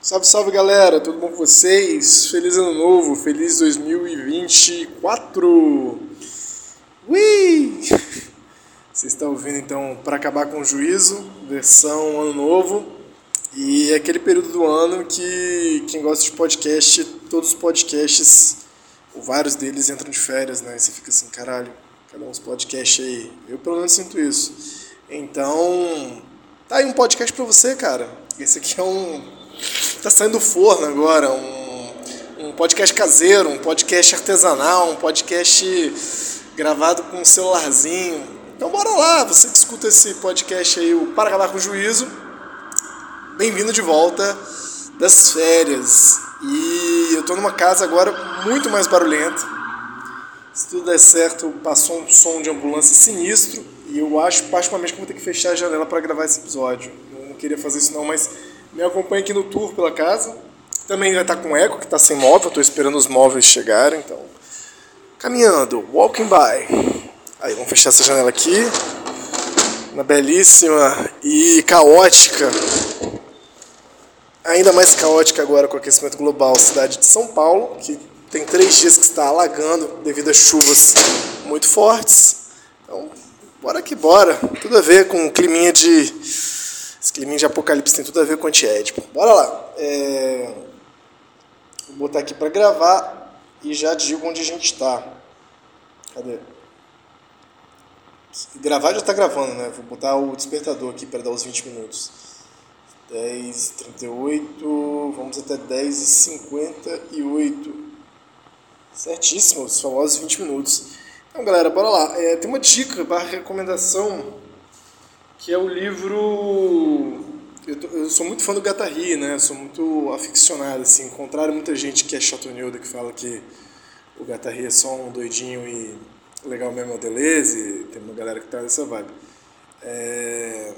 Salve, salve galera, tudo bom com vocês? Feliz ano novo, feliz 2024! Ui! Vocês estão ouvindo então para acabar com o juízo, versão ano novo. E é aquele período do ano que quem gosta de podcast, todos os podcasts, ou vários deles entram de férias, né? Você fica assim, caralho, cada os podcasts aí. Eu pelo menos sinto isso. Então, tá aí um podcast para você, cara. Esse aqui é um. Tá saindo do forno agora, um, um podcast caseiro, um podcast artesanal, um podcast gravado com um celularzinho, então bora lá, você que escuta esse podcast aí, o Para Acabar com o Juízo. Bem-vindo de volta das férias. E eu tô numa casa agora muito mais barulhenta. Se tudo der certo, passou um som de ambulância sinistro. E eu acho, particularmente, que vou ter que fechar a janela para gravar esse episódio. Eu não queria fazer isso não, mas me acompanha aqui no tour pela casa. Também vai estar com eco, que está sem móvel. Estou esperando os móveis chegarem, então... Caminhando, walking by. Aí, vamos fechar essa janela aqui. Uma belíssima e caótica, ainda mais caótica agora com o aquecimento global, cidade de São Paulo, que tem três dias que está alagando devido a chuvas muito fortes. Então, bora que bora. Tudo a ver com o climinha de. Esse climinha de apocalipse tem tudo a ver com antiédipo. Bora lá. É... Vou botar aqui para gravar e já digo onde a gente está. Cadê? Gravar já está gravando, né? Vou botar o despertador aqui para dar os 20 minutos. 10 38 vamos até 10 e 58 Certíssimo, os famosos 20 minutos. Então, galera, bora lá. É, tem uma dica barra recomendação que é o livro. Eu, tô, eu, sou muito fã do Gattari, né? Sou muito aficionado, assim. Contrário muita gente que é chatoneuda, que fala que o Gattari é só um doidinho e legal mesmo é o Deleuze, tem uma galera que tá nessa vibe. É...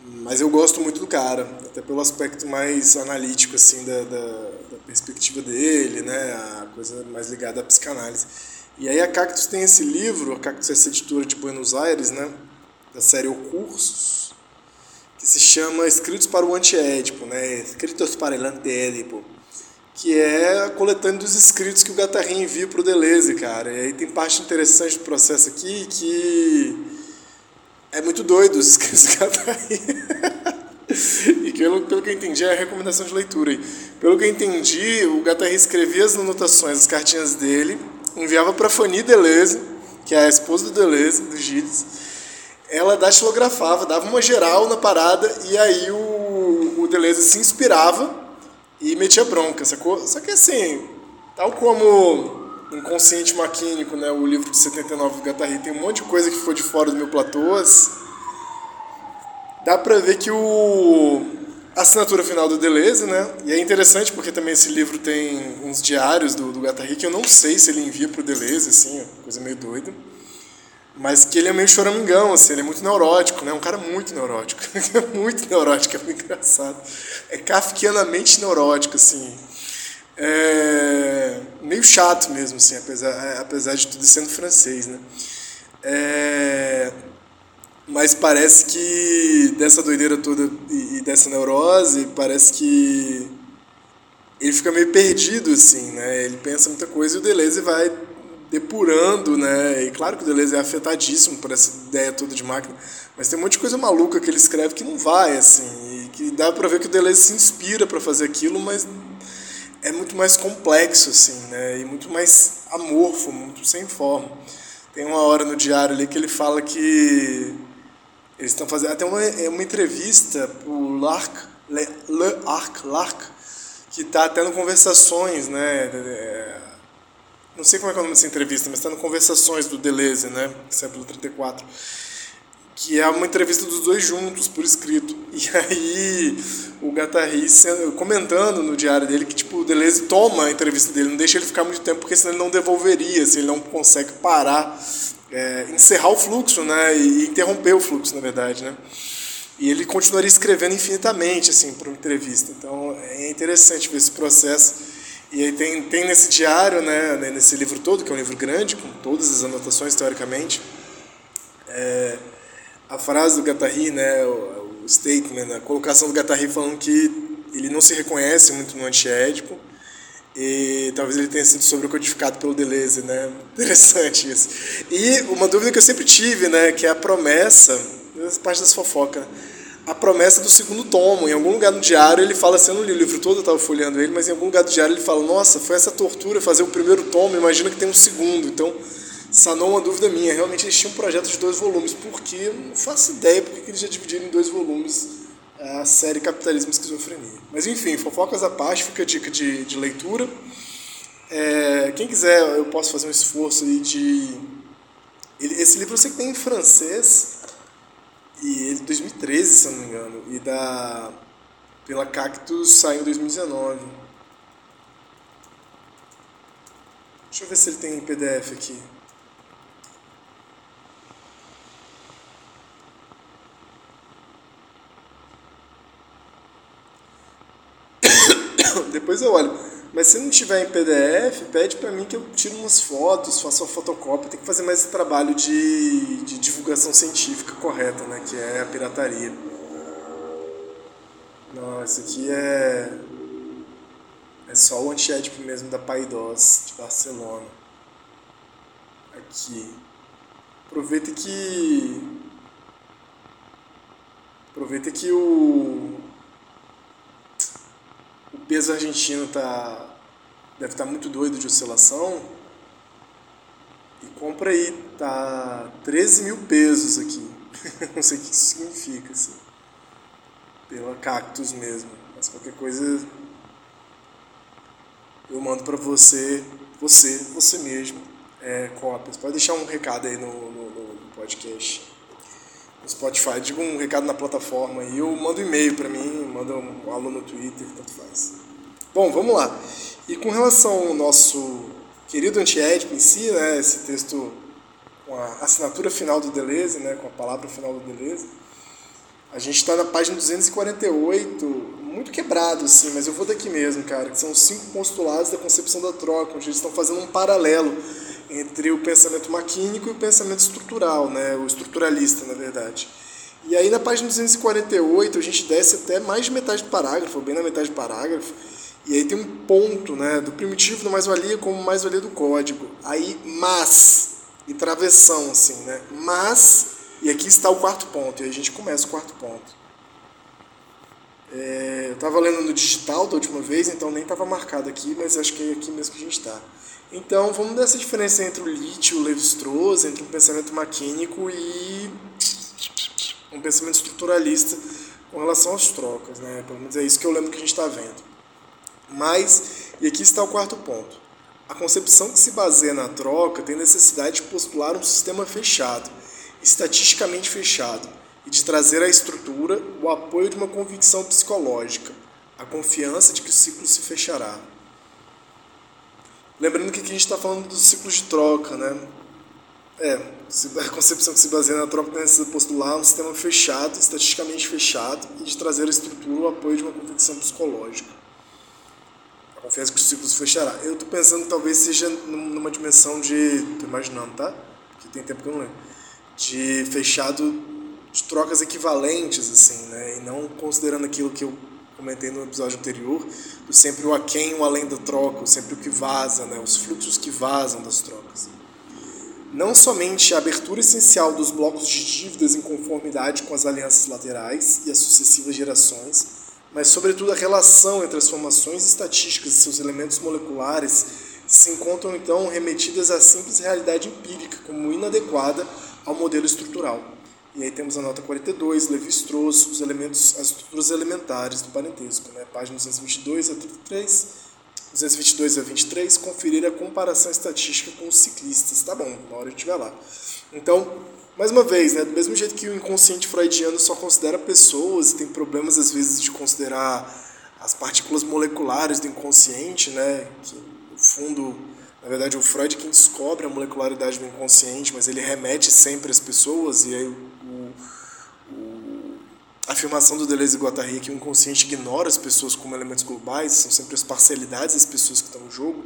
Mas eu gosto muito do cara, até pelo aspecto mais analítico, assim, da, da, da, perspectiva dele, né, a coisa mais ligada à psicanálise. E aí a Cactus tem esse livro, a Cactus é essa editora de Buenos Aires, né, da série O Cursos, que se chama Escritos para o Antiédipo, né, Escritos para o Antiédipo que é a coletânea dos escritos que o Gattarin envia para o Deleuze, cara. E aí tem parte interessante do processo aqui que é muito doido os escritos do Gattarin. e pelo, pelo que eu entendi, é a recomendação de leitura. Aí. Pelo que eu entendi, o Gattarin escrevia as anotações, as cartinhas dele, enviava para Fanny Deleuze, que é a esposa do Deleuze, do Gilles. Ela datilografava, dava uma geral na parada, e aí o, o Deleuze se inspirava e metia bronca, sacou? Só que assim, tal como Inconsciente Maquínico, né, o livro de 79 do Gattari, tem um monte de coisa que foi de fora do meu platôs, dá pra ver que o a assinatura final do Deleuze, né? E é interessante porque também esse livro tem uns diários do, do Gattari que eu não sei se ele envia pro Deleuze, assim, coisa meio doida. Mas que ele é meio choramingão, assim, ele é muito neurótico, né? Um cara muito neurótico. é muito neurótico, é muito engraçado. É kafkianamente neurótico, assim. É... Meio chato mesmo, assim, apesar, é, apesar de tudo sendo francês, né? É... Mas parece que dessa doideira toda e dessa neurose, parece que ele fica meio perdido, assim, né? Ele pensa muita coisa e o Deleuze vai depurando, né? E claro que o Deleuze é afetadíssimo por essa ideia toda de máquina, mas tem um monte de coisa maluca que ele escreve que não vai, assim, e que dá para ver que o Deleuze se inspira para fazer aquilo, mas é muito mais complexo, assim, né? E muito mais amorfo, muito sem forma. Tem uma hora no diário ali que ele fala que eles estão fazendo até uma, é uma entrevista pro Larc, Le, Le Arc, Larc, que está tendo conversações, né? não sei como é é o nome dessa entrevista, mas está no Conversações do Deleuze, né? Século 34. Que é uma entrevista dos dois juntos, por escrito. E aí o Gattari comentando no diário dele que tipo, o Deleuze toma a entrevista dele, não deixa ele ficar muito tempo, porque senão ele não devolveria, se ele não consegue parar, é, encerrar o fluxo, né, e interromper o fluxo, na verdade, né. E ele continuaria escrevendo infinitamente, assim, para uma entrevista. Então é interessante ver esse processo. E aí tem, tem nesse diário, né, nesse livro todo, que é um livro grande, com todas as anotações, teoricamente, é, a frase do Guattari, né, o, o statement, a colocação do Guattari falando que ele não se reconhece muito no antiédipo e talvez ele tenha sido sobrecodificado pelo Deleuze, né? Interessante isso. E uma dúvida que eu sempre tive, né, que é a promessa, essa parte das fofocas, a promessa do segundo tomo. Em algum lugar no diário ele fala assim, eu não li o livro todo, eu estava folheando ele, mas em algum lugar do diário ele fala, nossa, foi essa tortura fazer o primeiro tomo, imagina que tem um segundo. Então, sanou uma dúvida minha. Realmente eles tinham um projeto de dois volumes. Por quê? Eu não faço ideia porque eles já dividiram em dois volumes a série Capitalismo e Esquizofrenia. Mas enfim, fofocas à parte, fica a dica de, de leitura. É, quem quiser, eu posso fazer um esforço aí de. esse livro eu sei que tem em francês, e ele é de 2013, se eu não me engano, e da. pela Cactus saiu em 2019. Deixa eu ver se ele tem em PDF aqui. depois eu olho. Mas se não tiver em PDF, pede para mim que eu tire umas fotos, faça uma fotocópia. Tem que fazer mais esse trabalho de, de divulgação científica correta, né? Que é a pirataria. Não, esse aqui é. É só o antiético mesmo da Paidós, de Barcelona. Aqui. Aproveita que. Aproveita que o peso argentino tá, deve estar tá muito doido de oscilação. E compra aí, tá 13 mil pesos aqui. Não sei o que isso significa, assim. Pela Cactus mesmo. Mas qualquer coisa eu mando para você, você, você mesmo, é, cópias. Pode deixar um recado aí no, no, no podcast. Spotify, diga um recado na plataforma e eu mando um e-mail para mim, manda um alô no Twitter, tanto faz. Bom, vamos lá. E com relação ao nosso querido antiédipo em si, né, esse texto com a assinatura final do Deleuze, né, com a palavra final do Deleuze, a gente está na página 248, muito quebrado, assim, mas eu vou daqui mesmo, cara, que são os cinco postulados da concepção da troca, onde eles estão fazendo um paralelo entre o pensamento maquínico e o pensamento estrutural, né, o estruturalista, na verdade. E aí na página 248 a gente desce até mais de metade do parágrafo, bem na metade do parágrafo, e aí tem um ponto né, do primitivo do mais-valia como mais-valia do código. Aí, mas, e travessão, assim, né? Mas, e aqui está o quarto ponto, e aí a gente começa o quarto ponto. É, eu estava lendo no digital da última vez, então nem estava marcado aqui, mas acho que é aqui mesmo que a gente está. Então, vamos dar essa diferença entre o Leach e o Levi-Strauss, entre um pensamento maquínico e um pensamento estruturalista com relação às trocas, né? Pelo menos é isso que eu lembro que a gente está vendo. Mas, e aqui está o quarto ponto, a concepção que se baseia na troca tem necessidade de postular um sistema fechado, estatisticamente fechado, e de trazer à estrutura o apoio de uma convicção psicológica, a confiança de que o ciclo se fechará. Lembrando que aqui a gente está falando dos ciclos de troca, né? É, a concepção que se baseia na troca tem de postular um sistema fechado, estatisticamente fechado, e de trazer à estrutura o apoio de uma convicção psicológica. Confesso que o ciclo se fechará. Eu estou pensando que talvez seja numa dimensão de. Estou imaginando, tá? Porque tem tempo que eu não lembro. De fechado de trocas equivalentes, assim, né? E não considerando aquilo que eu comentei no episódio anterior, do sempre o aquém, o além da troca, sempre o que vaza, né? Os fluxos que vazam das trocas. Não somente a abertura essencial dos blocos de dívidas em conformidade com as alianças laterais e as sucessivas gerações, mas sobretudo a relação entre as formações estatísticas e seus elementos moleculares se encontram então remetidas à simples realidade empírica como inadequada ao modelo estrutural. E aí temos a nota 42, Levi-Strauss, os elementos, as estruturas elementares do parentesco, né? página 222 a 33, 222 a 23, conferir a comparação estatística com os ciclistas. Tá bom, na hora a gente lá. Então, mais uma vez, né, do mesmo jeito que o inconsciente freudiano só considera pessoas e tem problemas às vezes de considerar as partículas moleculares do inconsciente, né, que no fundo, na verdade, o Freud quem descobre a molecularidade do inconsciente, mas ele remete sempre às pessoas e aí o, o, a afirmação do Deleuze e Guattari é que o inconsciente ignora as pessoas como elementos globais, são sempre as parcialidades das pessoas que estão no jogo.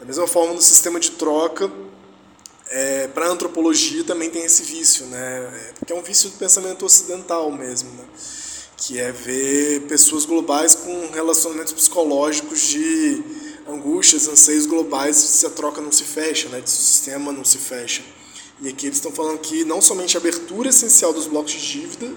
Da mesma forma, no sistema de troca, é, para a antropologia também tem esse vício, né? É, porque é um vício do pensamento ocidental mesmo, né? que é ver pessoas globais com relacionamentos psicológicos de angústias, anseios globais se a troca não se fecha, né? se o sistema não se fecha. E aqui eles estão falando que não somente a abertura essencial dos blocos de dívida,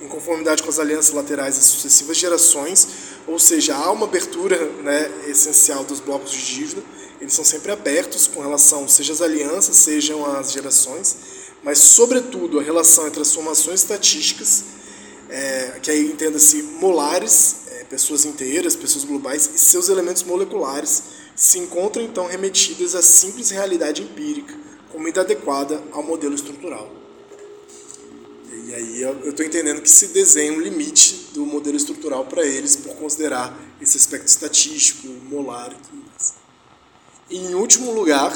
em conformidade com as alianças laterais das sucessivas gerações, ou seja, há uma abertura né, essencial dos blocos de dívida, eles são sempre abertos com relação, seja as alianças, sejam as gerações, mas, sobretudo, a relação entre as formações estatísticas, é, que aí entenda-se molares, pessoas inteiras, pessoas globais, e seus elementos moleculares se encontram então remetidas à simples realidade empírica, como inadequada ao modelo estrutural. E aí eu estou entendendo que se desenha um limite do modelo estrutural para eles por considerar esse aspecto estatístico, molar e tudo mais. E em último lugar,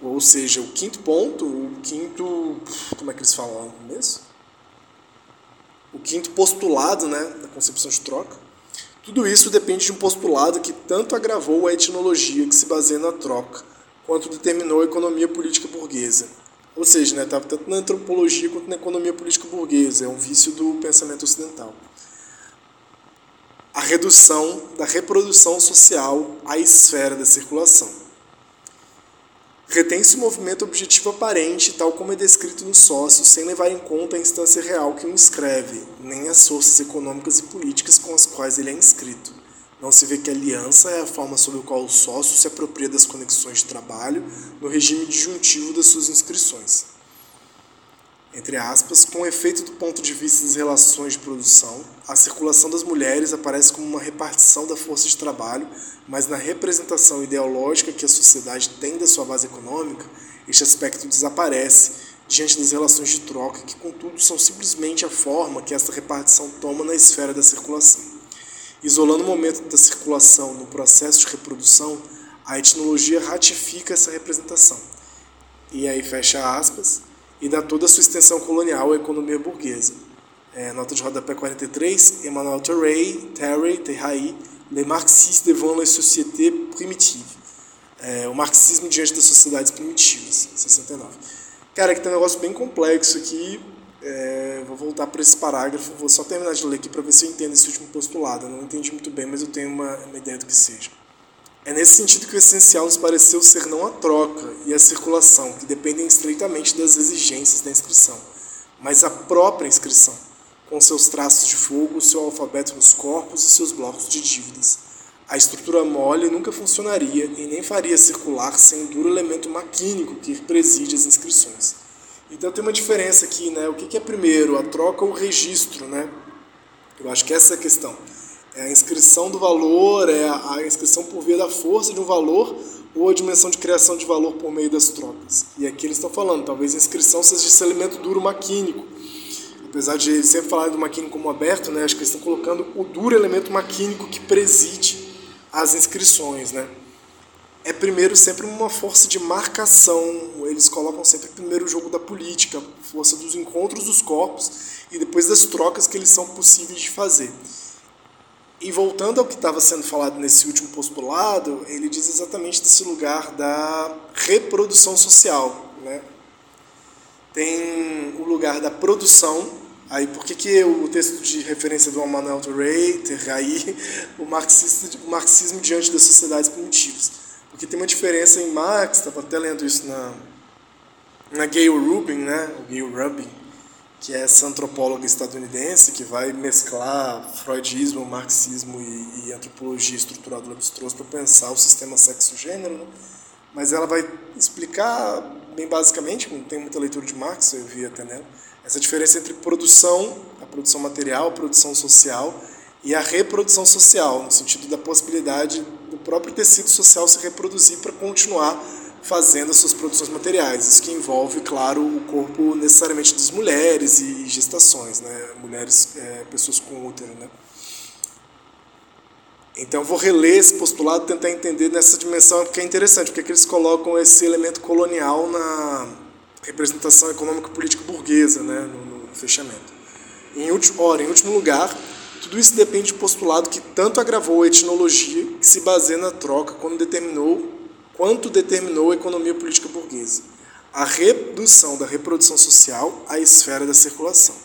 ou seja, o quinto ponto, o quinto. Como é que eles falam no começo? O quinto postulado né, da concepção de troca. Tudo isso depende de um postulado que tanto agravou a etnologia que se baseia na troca, quanto determinou a economia política burguesa. Ou seja, né, estava tanto na antropologia quanto na economia política burguesa. É um vício do pensamento ocidental. A redução da reprodução social à esfera da circulação retém-se o movimento objetivo aparente, tal como é descrito no sócio, sem levar em conta a instância real que o inscreve, nem as forças econômicas e políticas com as quais ele é inscrito. Não se vê que aliança é a forma sob a qual o sócio se apropria das conexões de trabalho no regime disjuntivo das suas inscrições entre aspas, com efeito do ponto de vista das relações de produção, a circulação das mulheres aparece como uma repartição da força de trabalho, mas na representação ideológica que a sociedade tem da sua base econômica, este aspecto desaparece diante das relações de troca, que, contudo, são simplesmente a forma que esta repartição toma na esfera da circulação. Isolando o momento da circulação no processo de reprodução, a etnologia ratifica essa representação. E aí fecha aspas e dá toda a sua extensão colonial à economia burguesa. É, nota de rodapé 43, Emmanuel Terray, Terray, Terray, Le Marxisme devant les sociétés primitives. É, o marxismo diante das sociedades primitivas, 69. Cara, aqui tem um negócio bem complexo aqui. É, vou voltar para esse parágrafo, vou só terminar de ler aqui para ver se eu entendo esse último postulado. Eu não entendi muito bem, mas eu tenho uma, uma ideia do que seja. É nesse sentido que o essencial nos pareceu ser não a troca e a circulação, que dependem estreitamente das exigências da inscrição, mas a própria inscrição, com seus traços de fogo, seu alfabeto nos corpos e seus blocos de dívidas. A estrutura mole nunca funcionaria e nem faria circular sem o duro elemento maquínico que preside as inscrições. Então tem uma diferença aqui, né? O que é primeiro, a troca ou o registro, né? Eu acho que essa é a questão. É a inscrição do valor, é a inscrição por via da força de um valor ou a dimensão de criação de valor por meio das trocas. E aqui eles estão falando, talvez a inscrição seja esse elemento duro maquínico. Apesar de eles sempre falarem do maquínico como aberto, né, acho que eles estão colocando o duro elemento maquínico que preside as inscrições. Né? É primeiro sempre uma força de marcação, eles colocam sempre primeiro o jogo da política, força dos encontros dos corpos e depois das trocas que eles são possíveis de fazer. E voltando ao que estava sendo falado nesse último postulado, ele diz exatamente desse lugar da reprodução social. Né? Tem o lugar da produção. Aí, por que, que o texto de referência do Emmanuel Terray, Terray o, marxista, o marxismo diante das sociedades primitivas? Porque tem uma diferença em Marx, estava até lendo isso na, na Gayle Rubin, né? o Gayle Rubin, que é essa antropóloga estadunidense que vai mesclar freudismo, marxismo e, e antropologia estrutural do Levi-Strauss para pensar o sistema sexo-gênero, né? mas ela vai explicar bem basicamente, não tem muita leitura de Marx, eu vi até nela, essa diferença entre produção, a produção material, a produção social e a reprodução social, no sentido da possibilidade do próprio tecido social se reproduzir para continuar fazendo as suas produções materiais. Isso que envolve, claro, o corpo necessariamente das mulheres e gestações, né? mulheres, é, pessoas com útero. Né? Então, vou reler esse postulado tentar entender nessa dimensão, porque é interessante, porque é eles colocam esse elemento colonial na representação econômica política burguesa, né? no, no fechamento. Em último, ora, em último lugar, tudo isso depende do postulado que tanto agravou a etnologia, que se baseia na troca quando determinou, quanto determinou a economia política burguesa, a redução da reprodução social à esfera da circulação.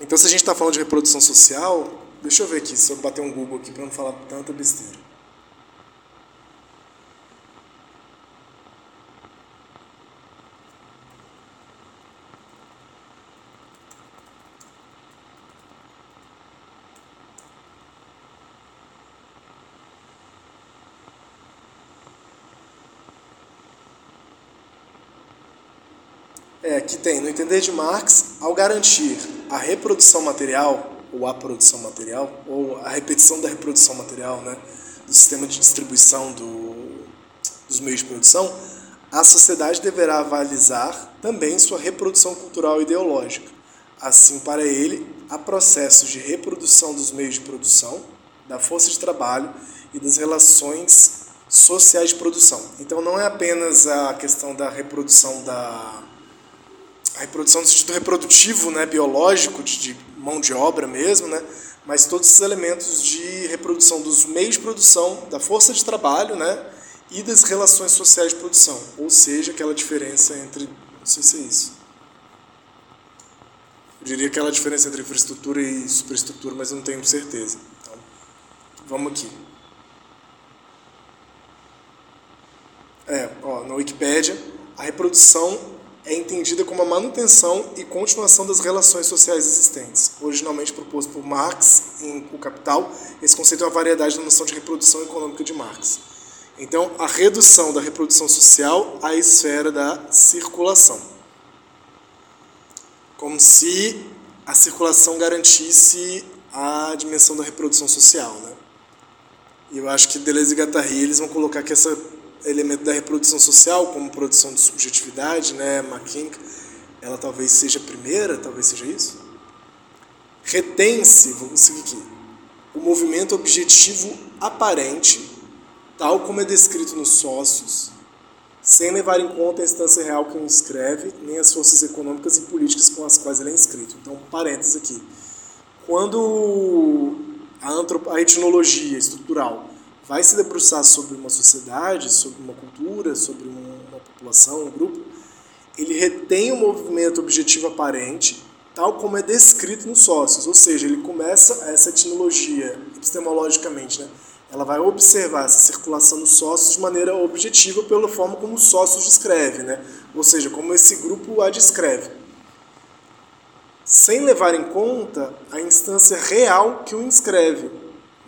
Então, se a gente está falando de reprodução social, deixa eu ver aqui, se eu bater um Google aqui para não falar tanta besteira. Que tem, no entender de Marx, ao garantir a reprodução material, ou a produção material, ou a repetição da reprodução material, né, do sistema de distribuição do, dos meios de produção, a sociedade deverá avalizar também sua reprodução cultural e ideológica. Assim, para ele, há processos de reprodução dos meios de produção, da força de trabalho e das relações sociais de produção. Então, não é apenas a questão da reprodução da a reprodução no sentido reprodutivo, né, biológico, de, de mão de obra mesmo, né, mas todos esses elementos de reprodução dos meios de produção, da força de trabalho, né, e das relações sociais de produção, ou seja, aquela diferença entre, não sei se é isso, eu diria aquela diferença entre infraestrutura e superestrutura, mas não tenho certeza. Então, vamos aqui. É, ó, na Wikipédia, a reprodução é entendida como a manutenção e continuação das relações sociais existentes. Originalmente proposto por Marx em O Capital, esse conceito é uma variedade da noção de reprodução econômica de Marx. Então, a redução da reprodução social à esfera da circulação. Como se a circulação garantisse a dimensão da reprodução social. Né? E eu acho que Deleuze e Guattari eles vão colocar que essa elemento da reprodução social, como produção de subjetividade, né, McKink, ela talvez seja a primeira, talvez seja isso. Retém-se, vamos seguir aqui, o movimento objetivo aparente, tal como é descrito nos sócios, sem levar em conta a instância real que o inscreve, nem as forças econômicas e políticas com as quais ele é inscrito. Então, parênteses aqui. Quando a, a etnologia estrutural vai se debruçar sobre uma sociedade, sobre uma cultura, sobre uma população, um grupo, ele retém o movimento objetivo aparente, tal como é descrito nos sócios, ou seja, ele começa essa etnologia epistemologicamente, né? ela vai observar essa circulação dos sócios de maneira objetiva pela forma como os sócios descreve, né? ou seja, como esse grupo a descreve, sem levar em conta a instância real que o inscreve,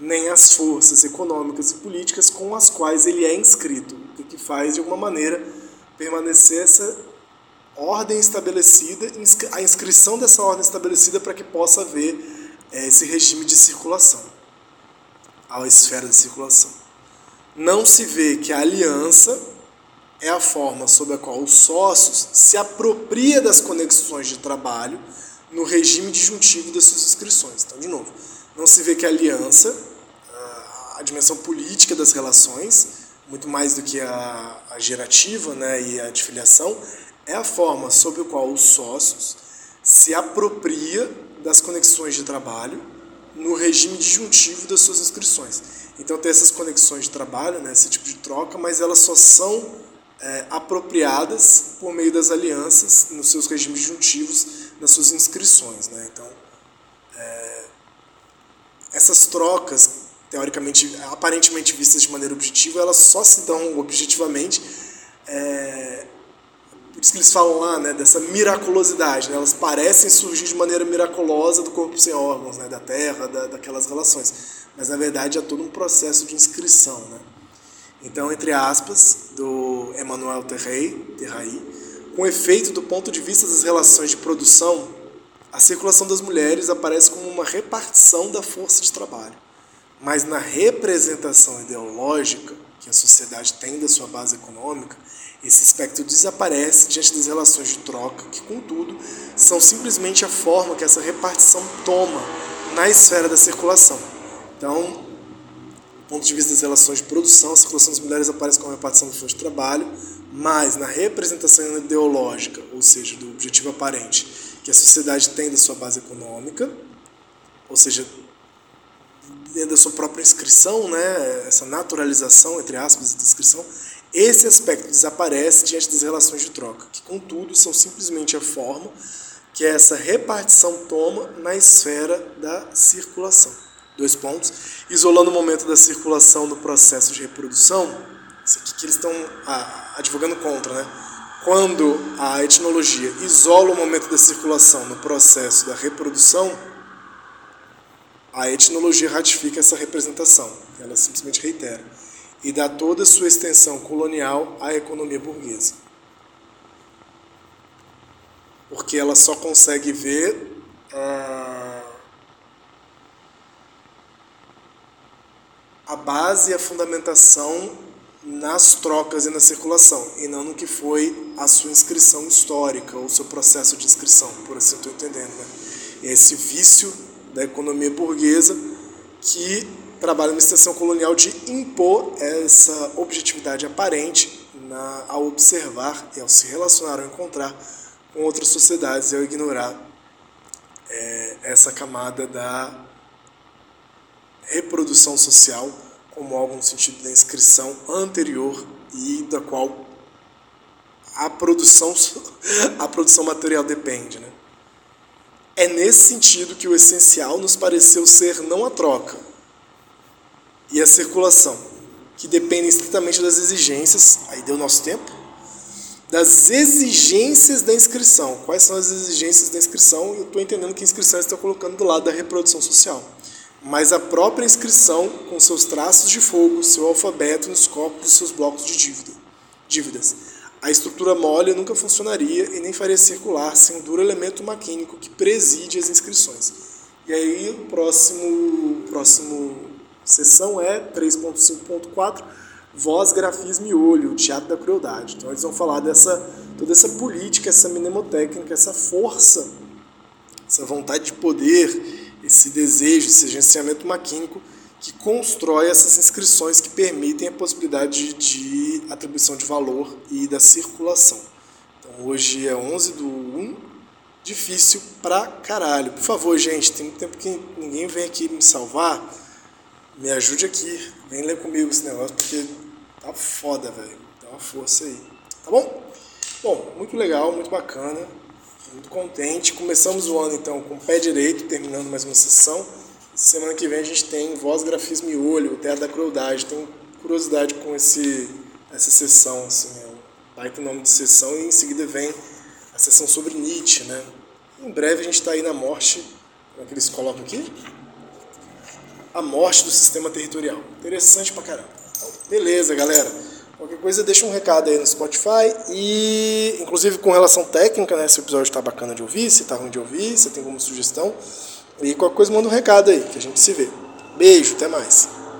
nem as forças econômicas e políticas com as quais ele é inscrito, o que faz, de alguma maneira, permanecer essa ordem estabelecida, a inscrição dessa ordem estabelecida para que possa haver é, esse regime de circulação, a esfera de circulação. Não se vê que a aliança é a forma sob a qual os sócios se apropria das conexões de trabalho no regime disjuntivo das suas inscrições. Então, de novo, não se vê que a aliança, a dimensão política das relações, muito mais do que a, a gerativa né, e a de filiação, é a forma sob a qual os sócios se apropria das conexões de trabalho no regime disjuntivo das suas inscrições. Então tem essas conexões de trabalho, né, esse tipo de troca, mas elas só são é, apropriadas por meio das alianças nos seus regimes disjuntivos, nas suas inscrições. Né? Então, é, essas trocas, teoricamente, aparentemente vistas de maneira objetiva, elas só se dão objetivamente. É, por isso que eles falam lá né, dessa miraculosidade. Né? Elas parecem surgir de maneira miraculosa do corpo sem órgãos, né, da terra, da, daquelas relações. Mas na verdade é todo um processo de inscrição. Né? Então, entre aspas, do Emmanuel Terray, Terray, com efeito do ponto de vista das relações de produção, a circulação das mulheres aparece como uma repartição da força de trabalho. Mas na representação ideológica que a sociedade tem da sua base econômica, esse aspecto desaparece diante das relações de troca, que, contudo, são simplesmente a forma que essa repartição toma na esfera da circulação. Então, do ponto de vista das relações de produção, a circulação das mulheres aparece como repartição do fundo de trabalho, mas na representação ideológica, ou seja, do objetivo aparente que a sociedade tem da sua base econômica, ou seja, dentro da sua própria inscrição, né, essa naturalização, entre aspas, da inscrição, esse aspecto desaparece diante das relações de troca, que, contudo, são simplesmente a forma que essa repartição toma na esfera da circulação. Dois pontos. Isolando o momento da circulação do processo de reprodução, isso aqui que eles estão ah, advogando contra, né? Quando a etnologia isola o momento da circulação no processo da reprodução, a etnologia ratifica essa representação, ela simplesmente reitera e dá toda a sua extensão colonial à economia burguesa. Porque ela só consegue ver a, a base e a fundamentação nas trocas e na circulação, e não no que foi a sua inscrição histórica, ou seu processo de inscrição, por assim estou entendendo. Né? Esse vício da economia burguesa que trabalha na extensão colonial de impor essa objetividade aparente na, ao observar e ao se relacionar ou encontrar com outras sociedades e ao ignorar é, essa camada da reprodução social como algo no sentido da inscrição anterior e da qual a produção, a produção material depende. Né? É nesse sentido que o essencial nos pareceu ser não a troca, e a circulação, que dependem estritamente das exigências, aí deu nosso tempo, das exigências da inscrição. Quais são as exigências da inscrição? Eu estou entendendo que a inscrição está colocando do lado da reprodução social. Mas a própria inscrição, com seus traços de fogo, seu alfabeto nos copos e seus blocos de dívida, dívidas. A estrutura mole nunca funcionaria e nem faria circular sem o duro elemento maquínico que preside as inscrições. E aí, o próximo, próximo Sessão é 3.5.4, voz, grafismo e olho, o teatro da crueldade. Então eles vão falar dessa toda essa política, essa mnemotécnica, essa força, essa vontade de poder, esse desejo, esse agenciamento maquínico que constrói essas inscrições que permitem a possibilidade de, atribuição de valor e da circulação. Então hoje é 11 do 1, difícil pra caralho. Por favor, gente, tem muito tempo que ninguém vem aqui me salvar me ajude aqui, vem ler comigo esse negócio, porque tá foda, velho. Dá uma força aí. Tá bom? Bom, muito legal, muito bacana. Muito contente. Começamos o ano então com o pé direito, terminando mais uma sessão. Semana que vem a gente tem voz, grafismo e olho, o teatro da crueldade. Tenho curiosidade com esse, essa sessão, assim, é baita nome de sessão, e em seguida vem a sessão sobre Nietzsche, né? Em breve a gente está aí na morte, como é que eles colocam aqui? a morte do sistema territorial. Interessante pra caramba. Então, beleza, galera. Qualquer coisa, deixa um recado aí no Spotify. E, inclusive, com relação técnica, né? Se o episódio tá bacana de ouvir, se tá ruim de ouvir, se tem alguma sugestão. E qualquer coisa, manda um recado aí, que a gente se vê. Beijo, até mais.